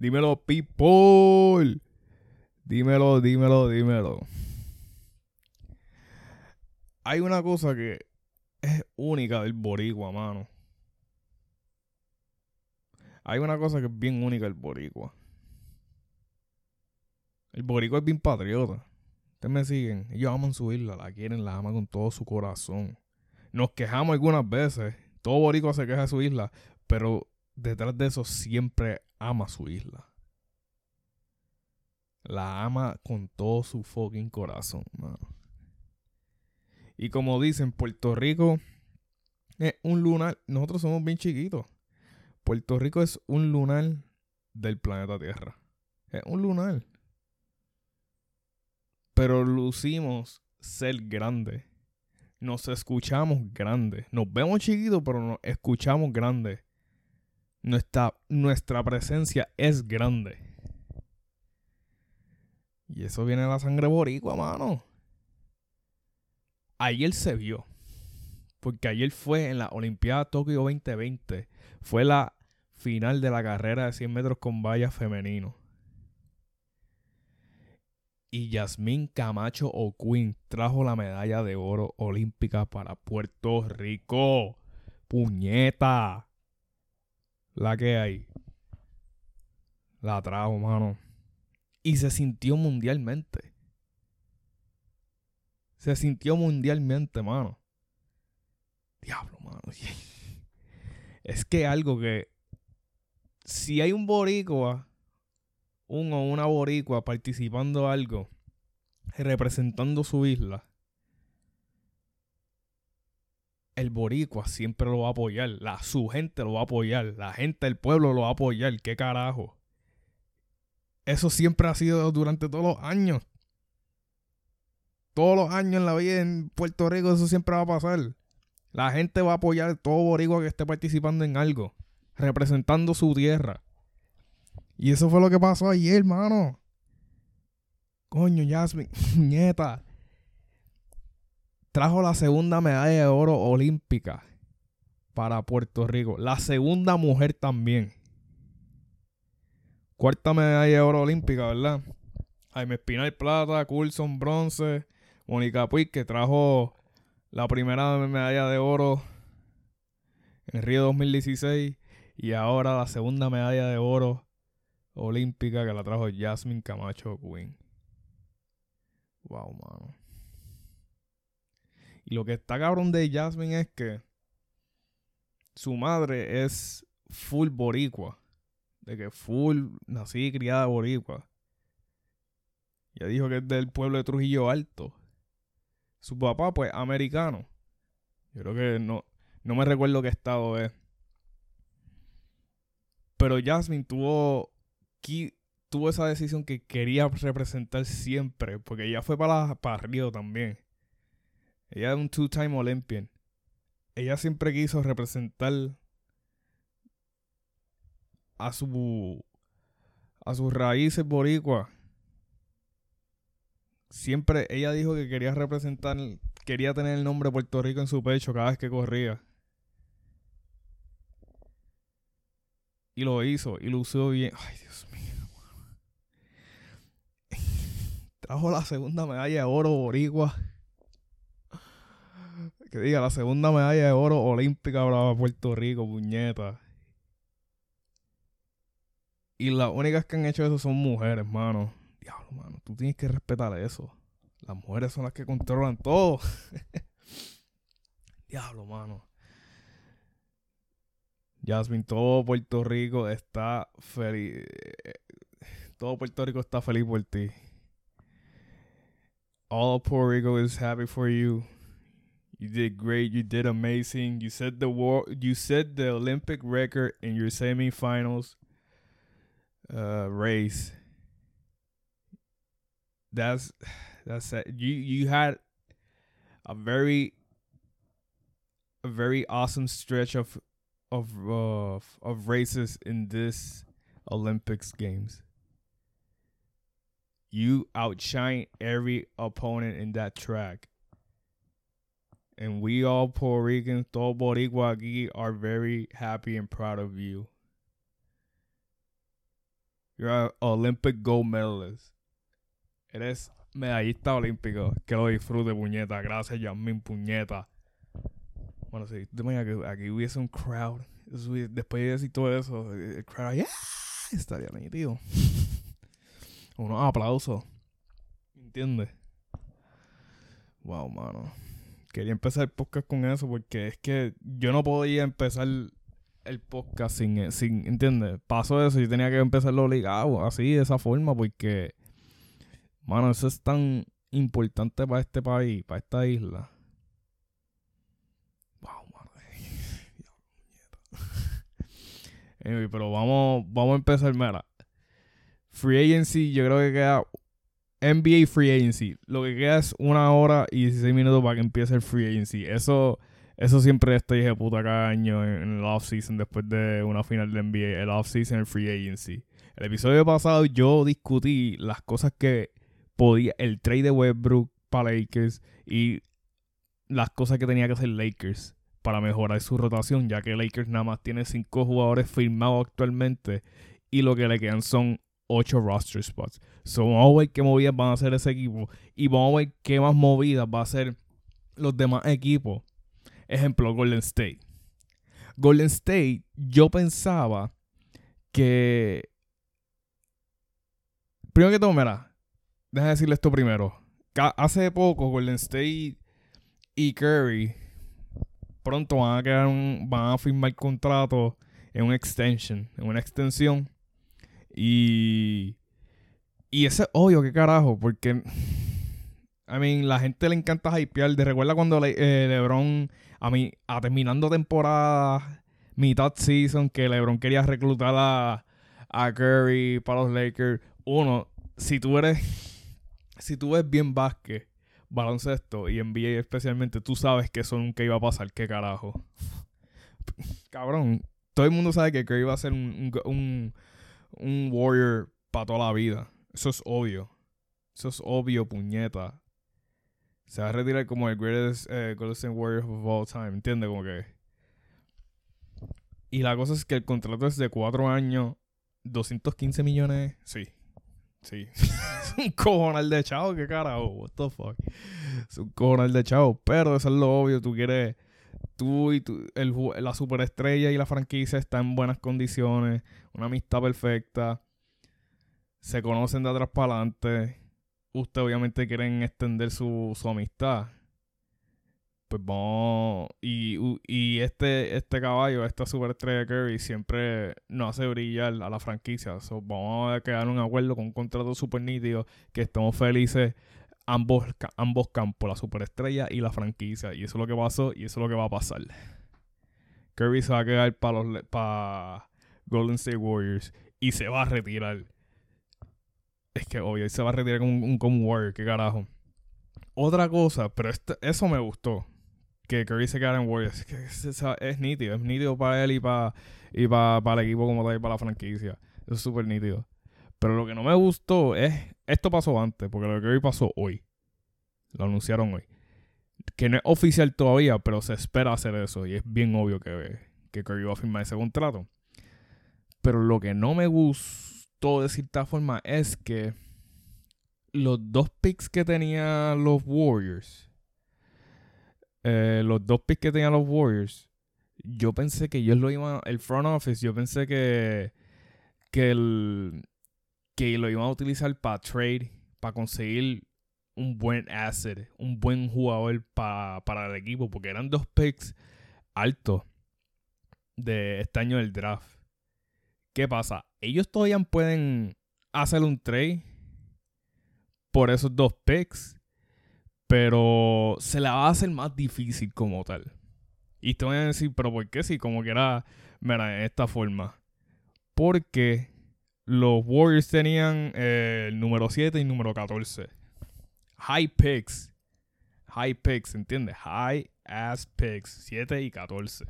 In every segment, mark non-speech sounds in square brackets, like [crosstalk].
Dímelo, people. Dímelo, dímelo, dímelo. Hay una cosa que es única del boricua, mano. Hay una cosa que es bien única del boricua. El boricua es bien patriota. Ustedes me siguen. Ellos aman su isla, la quieren, la aman con todo su corazón. Nos quejamos algunas veces. Todo boricua se queja de su isla. Pero detrás de eso siempre ama su isla. La ama con todo su fucking corazón. Y como dicen, Puerto Rico es un lunar. Nosotros somos bien chiquitos. Puerto Rico es un lunar del planeta Tierra. Es un lunar. Pero lucimos ser grandes. Nos escuchamos grandes. Nos vemos chiquitos, pero nos escuchamos grandes. Nuestra, nuestra presencia es grande. Y eso viene de la sangre boricua, mano. Ayer se vio. Porque ayer fue en la Olimpiada Tokio 2020. Fue la final de la carrera de 100 metros con vallas femenino. Y Yasmín Camacho O'Quinn trajo la medalla de oro olímpica para Puerto Rico. ¡Puñeta! La que hay. La trajo, mano. Y se sintió mundialmente. Se sintió mundialmente, mano. Diablo, mano. [laughs] Es que algo que. Si hay un boricua, un o una boricua participando algo, representando su isla, el boricua siempre lo va a apoyar. La, su gente lo va a apoyar. La gente del pueblo lo va a apoyar. ¿Qué carajo? Eso siempre ha sido durante todos los años. Todos los años en la vida en Puerto Rico eso siempre va a pasar. La gente va a apoyar todo boricua que esté participando en algo. Representando su tierra. Y eso fue lo que pasó ayer, hermano. Coño, Jasmine, [laughs] nieta trajo la segunda medalla de oro olímpica para Puerto Rico. La segunda mujer también. Cuarta medalla de oro olímpica, ¿verdad? Jaime Espinal plata, Coulson bronce, Mónica Puig que trajo la primera medalla de oro en Río 2016 y ahora la segunda medalla de oro olímpica que la trajo Jasmine Camacho Quinn. Wow, mano. Lo que está cabrón de Jasmine es que su madre es full boricua. De que full nací y criada boricua. Ya dijo que es del pueblo de Trujillo Alto. Su papá, pues, americano. Yo creo que no, no me recuerdo qué estado es. Pero Jasmine tuvo, tuvo esa decisión que quería representar siempre. Porque ella fue para, para Río también. Ella es un two-time Olympian. Ella siempre quiso representar a su a sus raíces boricua. Siempre ella dijo que quería representar, quería tener el nombre de Puerto Rico en su pecho cada vez que corría. Y lo hizo y lo usó bien. Ay, Dios mío. [laughs] Trajo la segunda medalla de oro boricua que diga la segunda medalla de oro olímpica para Puerto Rico, puñeta. Y las únicas que han hecho eso son mujeres, mano. Diablo, mano. Tú tienes que respetar eso. Las mujeres son las que controlan todo. [laughs] Diablo, mano. Jasmine, todo Puerto Rico está feliz. Todo Puerto Rico está feliz por ti. All Puerto Rico is happy for you. You did great. You did amazing. You set the war. You set the Olympic record in your semifinals uh, race. That's [sighs] that's it. You you had a very a very awesome stretch of of uh, of races in this Olympics games. You outshine every opponent in that track. And we all Puerto Ricans, todo Boricua aquí, are very happy and proud of you. You're an Olympic gold medalist. Eres medallista olímpico. Que lo disfrute, puñeta. Gracias, Yasmin, puñeta. Bueno, sí, imaginas que aquí hubiese un crowd. Después de decir todo eso, el crowd, yeah, estaría nítido. Unos aplausos. ¿Entiendes? Wow, mano. Quería empezar el podcast con eso porque es que yo no podía empezar el podcast sin, sin ¿entiendes? Paso eso, yo tenía que empezarlo obligado, así, de esa forma, porque, mano, eso es tan importante para este país, para esta isla. Wow, [laughs] anyway, pero vamos, vamos a empezar, mira. Free Agency, yo creo que queda NBA Free Agency. Lo que queda es una hora y 16 minutos para que empiece el Free Agency. Eso eso siempre estoy de puta cada año en, el off-season después de una final de NBA. El off-season, el free agency. El episodio pasado yo discutí las cosas que podía. El trade de Westbrook para Lakers y las cosas que tenía que hacer Lakers para mejorar su rotación, ya que Lakers nada más tiene cinco jugadores firmados actualmente y lo que le quedan son ocho roster spots. So, vamos a ver qué movidas van a hacer ese equipo y vamos a ver qué más movidas va a hacer los demás equipos Ejemplo, Golden State. Golden State, yo pensaba que. Primero que todo, mira, deja decirle esto primero. Hace poco, Golden State y Curry pronto van a quedar van a firmar contrato en una extension, en una extensión. Y. Y ese es obvio, qué carajo, porque. I mean, la gente le encanta hypear. De recuerda cuando eh, LeBron a mí, a terminando temporada, mitad season, que LeBron quería reclutar a, a Curry para los Lakers. Uno, si tú eres, si tú ves bien básquet, baloncesto y NBA especialmente, tú sabes que eso nunca iba a pasar. ¿Qué carajo? Cabrón, todo el mundo sabe que Curry va a ser un warrior para toda la vida. Eso es obvio. Eso es obvio, puñeta se va a retirar como el greatest eh, Golden Warrior of all time, ¿entiendes? Como que... Y la cosa es que el contrato es de cuatro años, 215 millones, sí, sí. [laughs] es un cojonal de chavo, qué carajo, what the fuck. Es un cojonal de chavo, pero eso es lo obvio, tú quieres... Tú y tú, el, la superestrella y la franquicia están en buenas condiciones, una amistad perfecta, se conocen de atrás para adelante usted obviamente quieren extender su, amistad. Pues vamos. Y, y este, este caballo, esta superestrella Curry, siempre nos hace brillar a la franquicia. vamos a quedar un acuerdo con un contrato super nítido. Que estemos felices ambos, ambos campos, la superestrella y la franquicia. Y eso es lo que pasó y eso es lo que va a pasar. Curry se va a quedar para los para Golden State Warriors y se va a retirar. Es que obvio, se va a retirar como un, un warrior, qué carajo. Otra cosa, pero este, eso me gustó. Que Curry se quedara en Warriors. Es, nítido, es nítido para él y para y para, el equipo como tal y para la franquicia. Eso es súper nítido. Pero lo que no me gustó es. Esto pasó antes, porque lo que Curry pasó hoy. Lo anunciaron hoy. Que no es oficial todavía, pero se espera hacer eso. Y es bien obvio que, que Curry va a firmar ese contrato. Pero lo que no me todo de cierta forma es que los dos picks que tenían los Warriors, eh, los dos picks que tenían los Warriors, yo pensé que ellos lo iban, el front office, yo pensé que, que, el, que lo iban a utilizar para trade, para conseguir un buen asset, un buen jugador para el equipo, porque eran dos picks altos de este año del draft. ¿Qué pasa? Ellos todavía pueden hacer un trade por esos dos picks, pero se la va a hacer más difícil como tal. Y te voy a decir, pero ¿por qué? Si como que era, mira, de esta forma. Porque los Warriors tenían eh, el número 7 y el número 14. High picks. High picks, ¿entiendes? High ass picks. 7 y 14.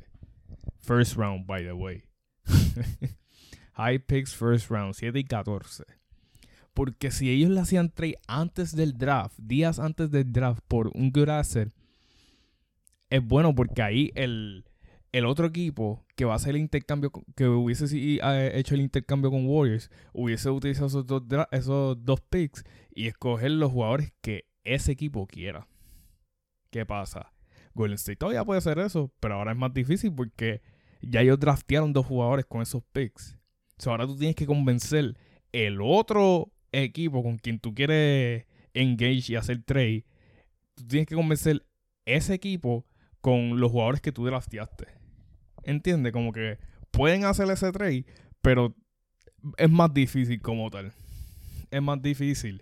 First round, by the way. [laughs] High picks first round, 7 y 14. Porque si ellos le hacían trade antes del draft, días antes del draft, por un good asset, es bueno porque ahí el, el otro equipo que va a hacer el intercambio, que hubiese eh, hecho el intercambio con Warriors, hubiese utilizado esos dos, picks y escoger los jugadores que ese equipo quiera. ¿Qué pasa? Golden State todavía puede hacer eso, pero ahora es más difícil porque ya ellos draftearon dos jugadores con esos picks. ahora tú tienes que convencer el otro equipo con quien tú quieres engage y hacer trade. Tú tienes que convencer ese equipo con los jugadores que tú drafteaste. ¿Entiendes? Como que pueden hacer ese trade, pero es más difícil como tal. Es más difícil.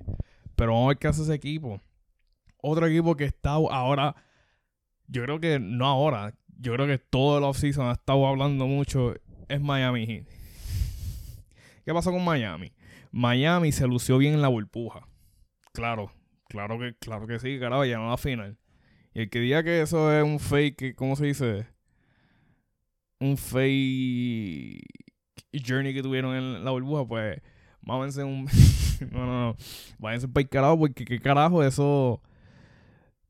Pero vamos a ver qué hace ese equipo. Otro equipo que está ahora, yo creo que no ahora, yo creo que todo el offseason ha estado hablando mucho, es Miami. ¿Qué pasó con Miami? Miami se lució bien en la burbuja. Claro, claro que, claro que sí, carajo, ya no la final. Y el que diga que eso es un fake, ¿cómo se dice? Un fake journey que tuvieron en la burbuja, pues mámense un. [laughs] no, no, no. Váyanse para el carajo, porque qué carajo, eso.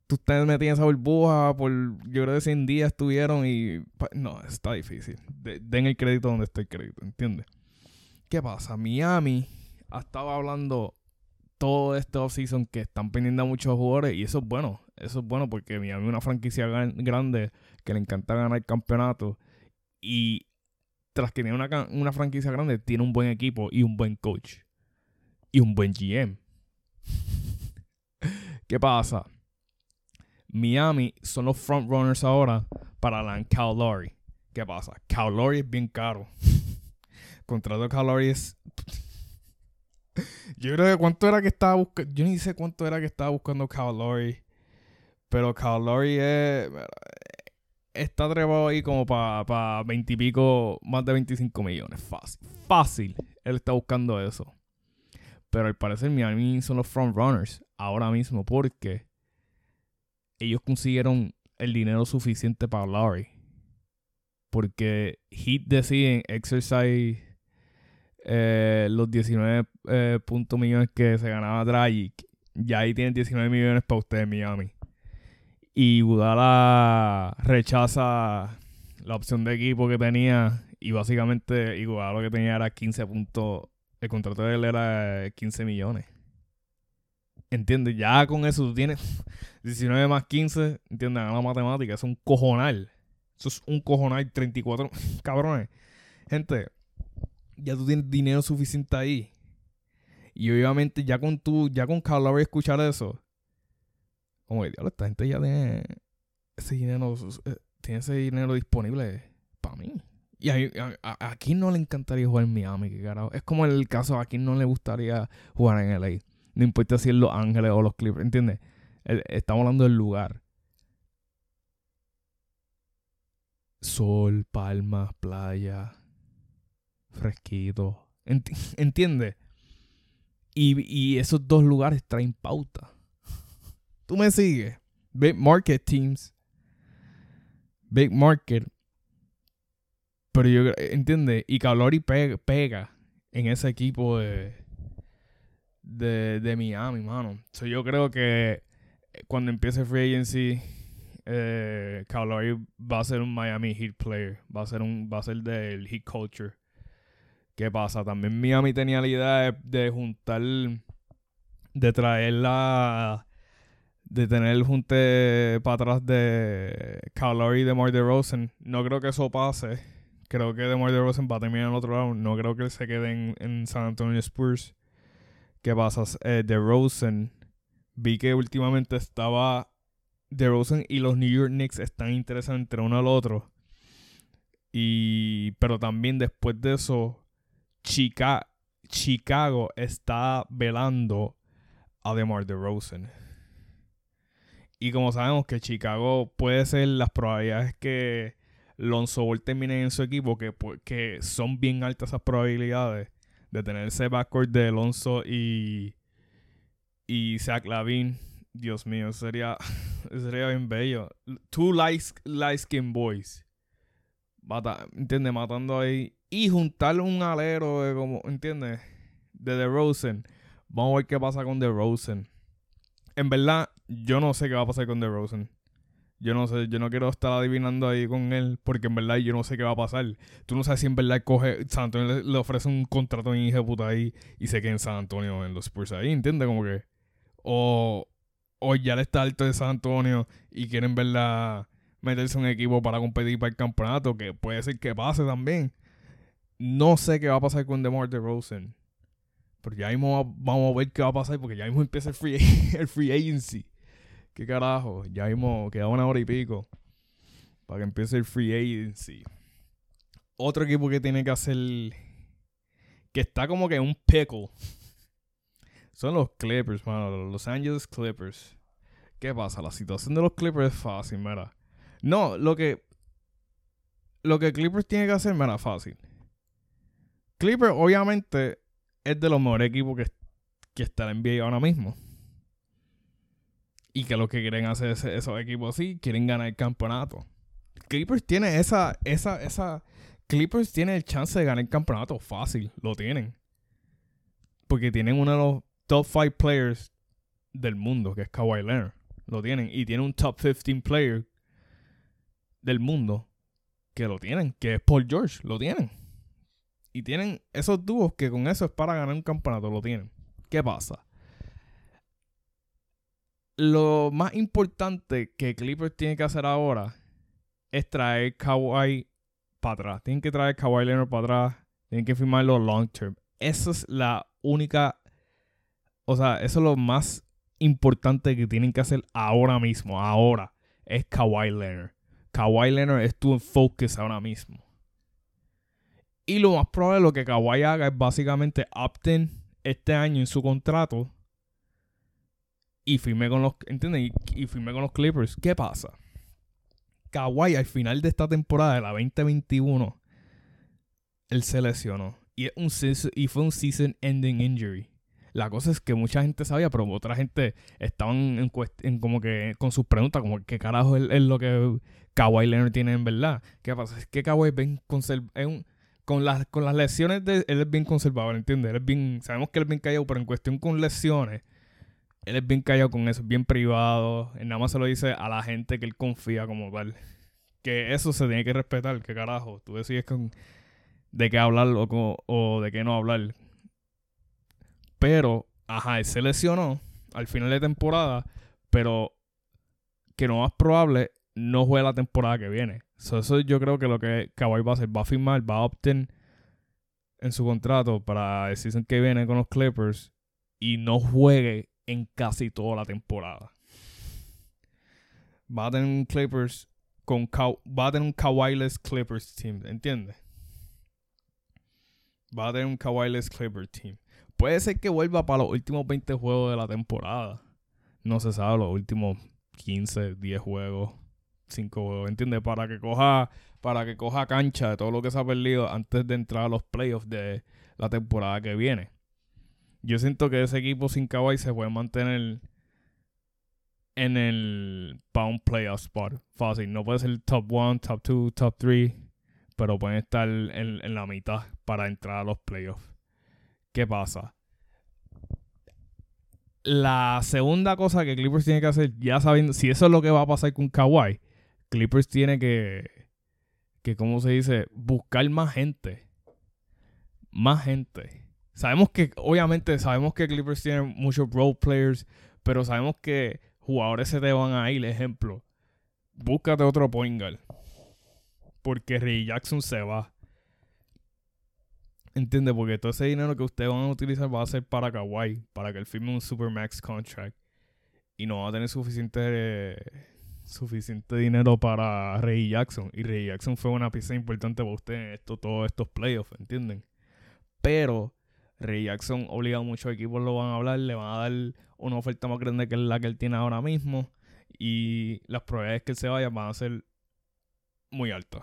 Tú estás metido en esa burbuja por. Yo creo que 100 días estuvieron y. No, está difícil. den el crédito donde está el crédito, ¿entiendes? ¿Qué pasa? Miami ha estado hablando todo este offseason que están pendiendo a muchos jugadores y eso es bueno. Eso es bueno porque Miami es una franquicia grande que le encanta ganar campeonatos y tras que una, una franquicia grande, tiene un buen equipo y un buen coach y un buen GM. [laughs] ¿Qué pasa? Miami son los frontrunners ahora para la Cal Lowry. ¿Qué pasa? Cal Lowry es bien caro. [laughs] Contrato de Cal Lowry es [laughs] yo creo que cuánto era que estaba buscando. Yo ni sé cuánto era que estaba buscando Kyle Pero Kyle es. Está trepado ahí como para pa 20 y pico, más de 25 millones. Fácil. Fácil. Él está buscando eso. Pero al parecer Miami son los frontrunners ahora mismo porque ellos consiguieron el dinero suficiente para Lowry. Porque Heat deciden exercise eh, los 19 eh, puntos millones que se ganaba Dragic, ya ahí tienen 19 millones para ustedes, Miami. Y Gudala rechaza la opción de equipo que tenía y básicamente igual lo que tenía era 15 puntos. El contrato de él era 15 millones. ¿Entiendes? Ya con eso tú tienes [laughs] 19 más 15, ¿entiendes? la matemática, es un cojonal. Eso es un cojonal, 34 [laughs] cabrones. Gente, ya tú tienes dinero suficiente ahí. Y obviamente ya con tu, ya con Carl escuchar eso, como que, esta gente ya tiene ese dinero, eh, tiene ese dinero disponible para mí. Y a, no le encantaría jugar en Miami, que carajo. Es como el caso a quién no le gustaría jugar en LA. No importa si es Los Ángeles o los Clippers, ¿entiendes? estamos hablando del lugar. Sol, palmas, playa, fresquito. [laughs] ¿Entiendes? Y, esos dos lugares traen pauta. Tú me sigues. Big market teams. Big market. Pero yo, ¿entiendes? Y Calori pega, pega en ese equipo de, de, de Miami, mano. So, yo creo que cuando empiece Free Agency, eh, va a ser un Miami Heat player. Va a ser un va a ser del Heat culture. ¿Qué pasa? También Miami tenía la idea de, juntar, de traer la, de tener el junte para atrás de Calori y de Mar Rosen. No creo que eso pase. Creo que DeMar Rosen va a terminar en otro lado. No creo que se quede en, San Antonio Spurs. ¿Qué pasa? Eh, de Rosen. Vi que últimamente estaba de Rosen y los New York Knicks están interesados entre uno al otro. Y pero también después de eso Chicago está velando a DeMar DeRozan. Y como sabemos que Chicago puede ser las probabilidades que Lonzo Ball termine en su equipo, que, que son bien altas esas probabilidades de tener ese backcourt de Alonso y, y Zach Lavin. Dios mío, sería, [laughs] sería bien bello. Two light, light skin boys. ¿Entiendes? Matando ahí y juntar un alero de como, ¿entiendes? De DeRozan. Vamos a ver qué pasa con DeRozan. En verdad, yo no sé qué va a pasar con DeRozan. Yo no sé, yo no quiero estar adivinando ahí con él porque en verdad yo no sé qué va a pasar. Tú no sabes si en verdad coge, San Antonio le, ofrece un contrato en puta ahí y se queda en San Antonio en los Spurs ahí, ¿entiendes? Como que. O, o ya le está alto de San Antonio y quieren verdad meterse en un equipo para competir para el campeonato, que puede ser que pase también. No sé qué va a pasar con DeMar DeRozan. Pero ya mismo vamos a ver qué va a pasar porque ya mismo empieza el free, [laughs] el free agency. ¿Qué carajo? Ya mismo queda una hora y pico para que empiece el free agency. Otro equipo que tiene que hacer que está como que un pickle son los Clippers, mano, los Angeles Clippers. ¿Qué pasa? La situación de los Clippers es fácil, mira. No, lo que lo que Clippers tiene que hacer, mira, fácil. Clippers obviamente es de los mejores equipos que, que está en NBA ahora mismo. Y que lo que quieren hacer esos equipos así, quieren ganar el campeonato. Clippers tiene esa, esa, esa. Clippers tiene el chance de ganar el campeonato fácil, lo tienen. Porque tienen uno de los top 5 players del mundo, que es Kawhi Leonard. Lo tienen. Y tiene un top 15 player del mundo que lo tienen, que es Paul George. Lo tienen. Y tienen esos dúos que con eso es para ganar un campeonato. Lo tienen. ¿Qué pasa? Lo más importante que Clippers tiene que hacer ahora es traer Kawhi para atrás. Tienen que traer Kawhi Leonard para atrás. Tienen que firmarlo long term. Esa es la única. O sea, eso es lo más importante que tienen que hacer ahora mismo. Ahora es Kawhi Leonard. Kawhi Leonard es tu focus ahora mismo. Y lo más probable lo que Kawhi haga es básicamente opten este año en su contrato y firme con los, ¿entiendes? Y, firme con los Clippers. ¿Qué pasa? Kawhi al final de esta temporada de la 2021 él se lesionó y, un y fue un season ending injury. La cosa es que mucha gente sabía, pero otra gente estaban en, como que con sus preguntas, como qué carajo es, lo que Kawhi Leonard tiene en verdad. ¿Qué pasa? Es que Kawhi es bien es un, con las, con las lesiones él es bien conservador, ¿entiendes? Él es bien, sabemos que él es bien callado, pero en cuestión con lesiones, él es bien callado con eso, bien privado. Nada más se lo dice a la gente que él confía como tal. Que eso se tiene que respetar, que carajo. Tú decides de qué hablar o, de qué no hablar. Pero, ajá, él se lesionó al final de temporada, pero que lo más probable no juegue la temporada que viene eso yo creo que lo que Kawhi va a hacer, va a firmar, va a obtener en su contrato para el season que viene con los Clippers y no juegue en casi toda la temporada. Va a tener un Clippers con va a tener un Kawhi-less Clippers team, ¿entiendes? Va a tener un Kawhi-less Clippers team. Puede ser que vuelva para los últimos 20 juegos de la temporada. No se sabe, los últimos 15, 10 juegos. 5 ¿entiendes? Para que coja para que coja cancha de todo lo que se ha perdido antes de entrar a los playoffs de la temporada que viene. Yo siento que ese equipo sin Kawhi se puede mantener en el pound playoff spot. Fácil. No puede ser top 1, top 2, top 3. Pero pueden estar en, en, la mitad para entrar a los playoffs. ¿Qué pasa? La segunda cosa que Clippers tiene que hacer, ya sabiendo si eso es lo que va a pasar con Kawhi, Clippers tiene que, que, ¿cómo se dice? Buscar más gente. Más gente. Sabemos que, obviamente, sabemos que Clippers tiene muchos role players, pero sabemos que jugadores se te van a ir. Ejemplo, búscate otro point. Porque Ray Jackson se va. ¿Entiendes? Porque todo ese dinero que ustedes van a utilizar va a ser para Kawhi, para que él firme un Supermax contract. Y no va a tener suficiente suficiente dinero para Ray Jackson. Y Ray Jackson fue una pieza importante para usted en esto, todos estos playoffs, ¿entienden? Pero Ray Jackson obligado a muchos equipos lo van a hablar, le van a dar una oferta más grande que la que él tiene ahora mismo. Y las probabilidades que él se vaya van a ser muy altas.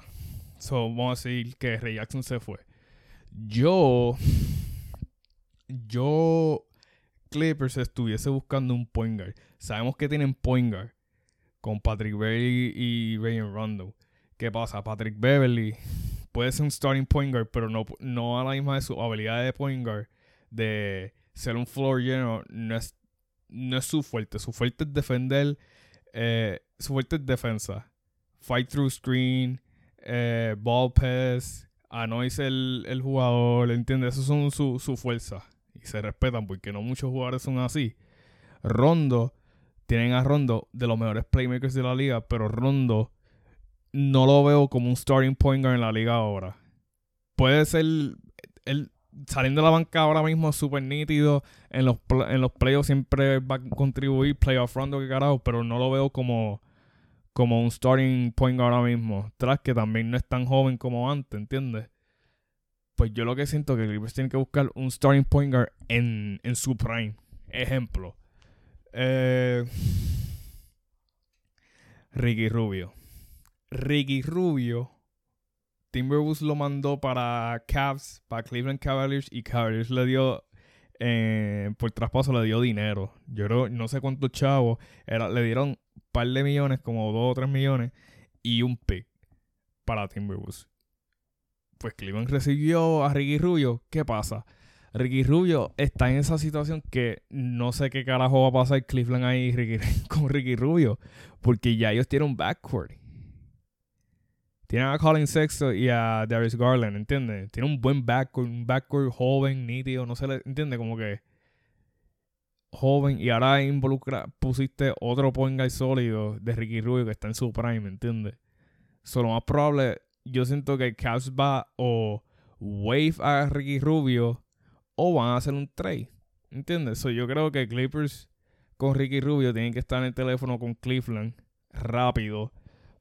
So, vamos a decir que Ray Jackson se fue. Yo. Yo. Clippers estuviese buscando un point guard. Sabemos que tienen point guard con Patrick Beverly y Rayon Rondo. ¿Qué pasa? Patrick Beverly puede ser un starting point guard, pero no, no a la misma de su habilidad de point guard de ser un floor general. No es, no es su fuerte. Su fuerte es defender Eh, su fuerte es defensa. Fight through screen, eh, ball pass, anoise el, el jugador, ¿entiendes? Esos son su, su fuerza. Y se respetan porque no muchos jugadores son así. Rondo, tienen a Rondo de los mejores playmakers de la liga, pero Rondo no lo veo como un starting point guard en la liga ahora. Puede ser el saliendo de la banca ahora mismo es súper nítido. En los, en los playoffs siempre va a contribuir playoff rondo que carajo, pero no lo veo como, como un starting point ahora mismo. Tras que también no es tan joven como antes, ¿entiendes? Pues yo lo que siento es que Clippers tienen que buscar un starting point guard en, en su prime. Ejemplo. Eh, Ricky Rubio. Ricky Rubio Timberwolves lo mandó para Cavs, para Cleveland Cavaliers y Cavaliers le dio eh, por traspaso le dio dinero. Yo creo, no sé cuántos chavos, era, le dieron un par de millones, como dos o tres millones, y un pick para Timberwolves. Pues Cleveland recibió a Ricky Rubio. ¿Qué pasa? Ricky Rubio está en esa situación que no sé qué carajo va a pasar Cleveland ahí [laughs] con Ricky Rubio. Porque ya ellos tienen un backcourt. Tienen a Colin Sexto y a Darius Garland, ¿entiendes? Tiene un buen backcourt, un backcourt joven, nítido, no se le entiende como que joven y ahora involucra, pusiste otro point guy sólido de Ricky Rubio que está en su prime, ¿entiendes? Solo más probable, yo siento que Cavs va o wave a Ricky Rubio o van a hacer un trade, ¿entiendes? So, yo creo que Clippers con Ricky Rubio tienen que estar en el teléfono con Cleveland rápido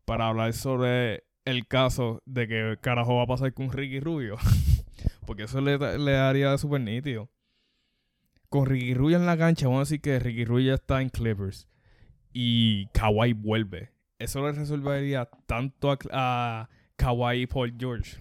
para hablar sobre el caso de que carajo va a pasar con Ricky Rubio. [laughs] Porque eso le, le daría súper nítido. Con Ricky Rubio en la cancha, vamos a decir que Ricky Rubio ya está en Clippers. Y Kawhi vuelve. Eso le resolvería tanto a, Kawhi y Paul George.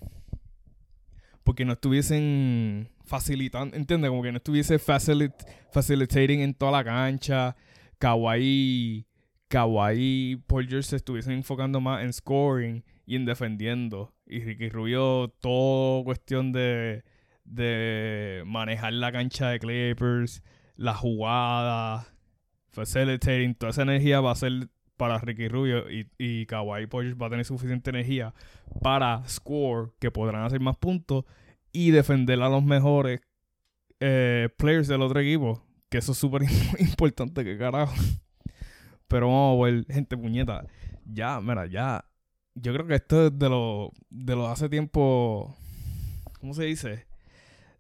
Porque no estuviesen facilitando, ¿entiendes? Como que no estuviese facilit facilitating en toda la cancha. Kawhi, Kawhi Paul George se estuviesen enfocando más en scoring y en defendiendo. Y Ricky Rubio, todo cuestión de, de manejar la cancha de Clippers, la jugada, facilitating, toda esa energía va a ser para Ricky Rubio y, y Kawhi va a tener suficiente energía para score, que podrán hacer más puntos y defender a los mejores eh, players del otro equipo. Que eso es súper [laughs] importante, que carajo. Pero vamos a ver, gente puñeta. Ya, mira, ya yo creo que esto es de lo de lo hace tiempo ¿cómo se dice?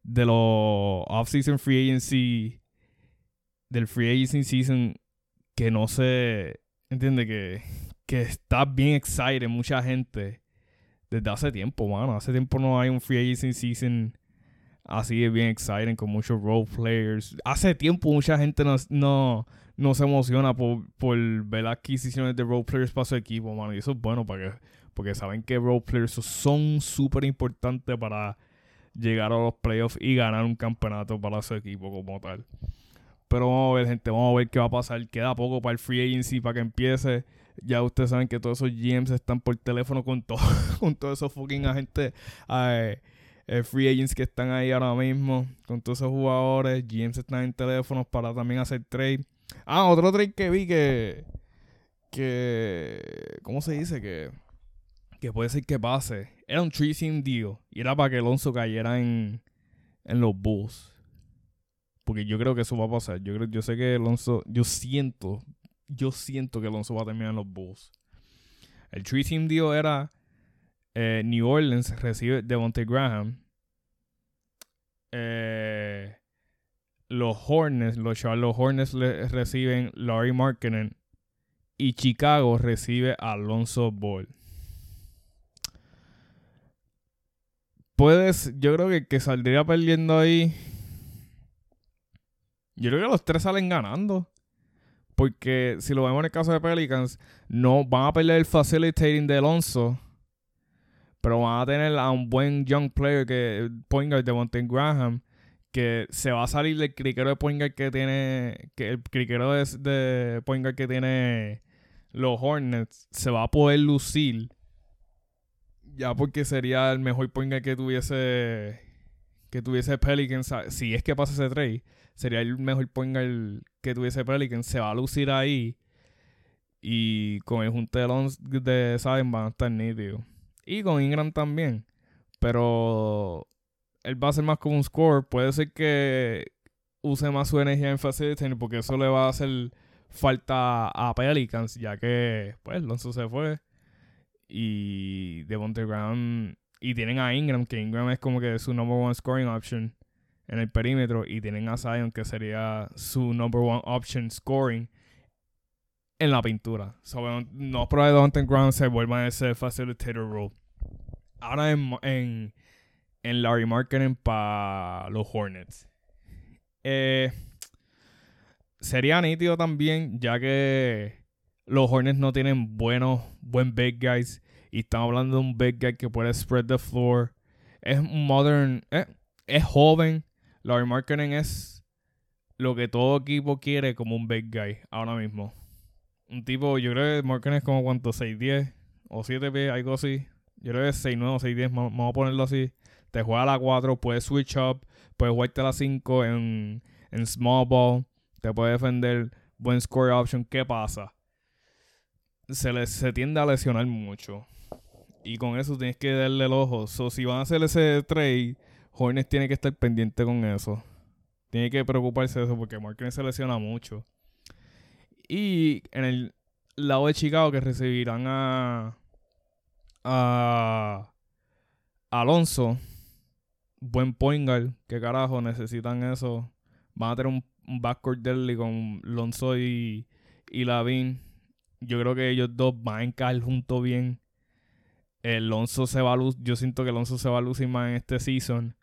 de los off-season free agency del free agency season que no se entiende que que está bien excited mucha gente desde hace tiempo, mano. Hace tiempo no hay un free agency season así de bien exciting con muchos role players. Hace tiempo mucha gente no, no no se emociona por, por ver adquisiciones de role players para su equipo, mano. Y eso es bueno para que, porque saben que role players son súper importantes para llegar a los playoffs y ganar un campeonato para su equipo como tal. Pero vamos a ver, gente, vamos a ver qué va a pasar. Queda poco para el free agency para que empiece. Ya ustedes saben que todos esos GMs están por teléfono con, todo, [laughs] con todos esos fucking agentes. Eh, eh, free agents que están ahí ahora mismo, con todos esos jugadores. GMs están en teléfonos para también hacer trade. Ah, otro trade que vi que. que ¿Cómo se dice? Que. Que puede ser que pase. Era un tree sim deal. Y era para que Alonso cayera en. En los Bulls. Porque yo creo que eso va a pasar. Yo, yo sé que Alonso. Yo siento. Yo siento que Alonso va a terminar en los Bulls. El tree sim deal era. Eh, New Orleans recibe Devontae Graham. Eh, los Hornets, los Charlotte Hornets reciben Laurie Markkinen y Chicago recibe a Alonso Ball. Puedes, yo creo que que saldría perdiendo ahí. Yo creo que los tres salen ganando. Porque si lo vemos en el caso de Pelicans, no van a perder el facilitating de Alonso. Pero van a tener a un buen young player que point guard de Monten Graham que se va a salir del criquero de point que tiene, que el criquero de, de que tiene los Hornets se va a poder lucir ya porque sería el mejor point que tuviese que tuviese Pelicans si es que pasa ese trade sería el mejor point que tuviese Pelicans se va a lucir ahí Y con el junte de, Zion van a estar nítidos. Y con Ingram también. Pero él va a ser más como un score. Puede ser que use más su energía en facilitating porque eso le va a hacer falta a Pelicans, ya que pues Lonzo se fue. Y Devontae Graham. Y tienen a Ingram, que Ingram es como que su number one scoring option en el perímetro. Y tienen a Zion, que sería su number one option scoring en la pintura. So, no probable Devontae Graham se vuelva a ese facilitator role. Ahora en, en, en Larry Marketing para los Hornets. Eh, sería nítido también, ya que los Hornets no tienen buenos, buen big guys. Y estamos hablando de un big guy que puede spread the floor. Es modern, eh, es joven. Larry Marketing es lo que todo equipo quiere como un big guy ahora mismo. Un tipo, yo creo que Marketing es como cuánto, 6'10 o 7 pies, algo así. Yo creo que es 6'9 o 6'10, vamos vamos a ponerlo así. Te juega a la 4, puedes switch up, puedes jugarte la 5 en, en small ball, te puede defender, buen score option. ¿Qué pasa? Se, le, se tiende a lesionar mucho. Y con eso tienes que darle el ojo. So, si van a hacer ese trade, Hornets tiene que estar pendiente con eso. Tiene que preocuparse de eso porque Marketing se lesiona mucho. Y en el lado de Chicago que recibirán a, a Alonso, buen point que carajo necesitan eso. Van a tener un, un backcourt deadly con Lonzo y, y Lavin. Yo creo que ellos dos van a encajar juntos bien. El Lonzo se va a lu- yo siento que Alonso se va a lucir más en este season.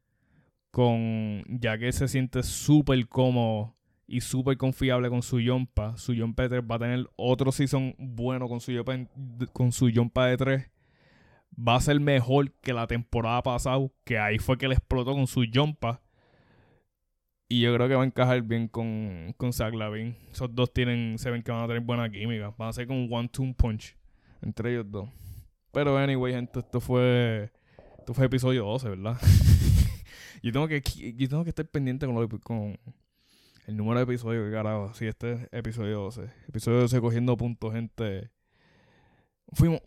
Con, ya que se siente súper cómodo y súper confiable con su yompa. Su de 3 va a tener otro season bueno con su con su yompa de 3. Va a ser mejor que la temporada pasada, que ahí fue que le explotó con su yompa. Y yo creo que va a encajar bien con, con Zach. Esos dos tienen, se ven que van a tener buena química. Van a ser como un one-two punch entre ellos dos. Pero anyway, gente, esto fue. Esto fue episodio 12, ¿verdad? [laughs] yo tengo que yo tengo que estar pendiente con, lo con el número de episodios, que carajo. Sí, este es episodio 12. Episodio 12 cogiendo puntos, gente. Fuimos